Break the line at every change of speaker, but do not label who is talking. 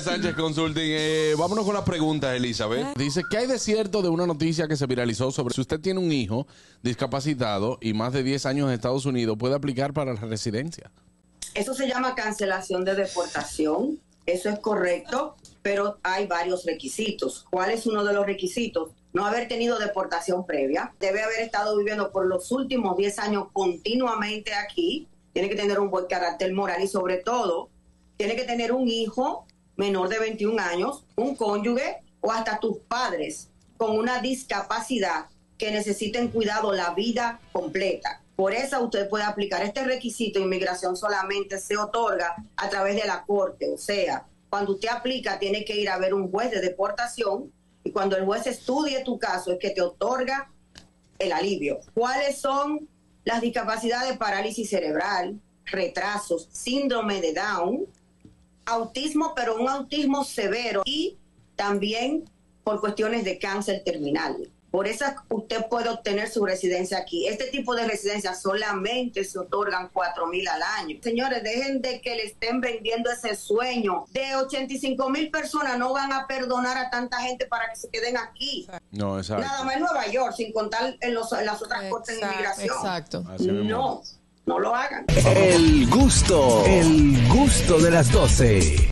Gracias, Sánchez Consulting. Eh, vámonos con las preguntas, Elizabeth. Dice, ¿qué hay de cierto de una noticia que se viralizó sobre si usted tiene un hijo discapacitado y más de 10 años en Estados Unidos, puede aplicar para la residencia?
Eso se llama cancelación de deportación. Eso es correcto, pero hay varios requisitos. ¿Cuál es uno de los requisitos? No haber tenido deportación previa. Debe haber estado viviendo por los últimos 10 años continuamente aquí. Tiene que tener un buen carácter moral y sobre todo tiene que tener un hijo menor de 21 años, un cónyuge o hasta tus padres con una discapacidad que necesiten cuidado la vida completa. Por eso usted puede aplicar este requisito. Inmigración solamente se otorga a través de la corte. O sea, cuando usted aplica, tiene que ir a ver un juez de deportación y cuando el juez estudie tu caso es que te otorga el alivio. ¿Cuáles son las discapacidades? Parálisis cerebral, retrasos, síndrome de Down, autismo, pero un autismo severo y también por cuestiones de cáncer terminal. Por eso usted puede obtener su residencia aquí. Este tipo de residencia solamente se otorgan 4 mil al año. Señores, dejen de que le estén vendiendo ese sueño. De 85 mil personas no van a perdonar a tanta gente para que se queden aquí.
No, exacto.
Nada más en Nueva York, sin contar en, los, en las otras cortes de inmigración.
Exacto.
No, no lo hagan.
El gusto, el gusto de las 12.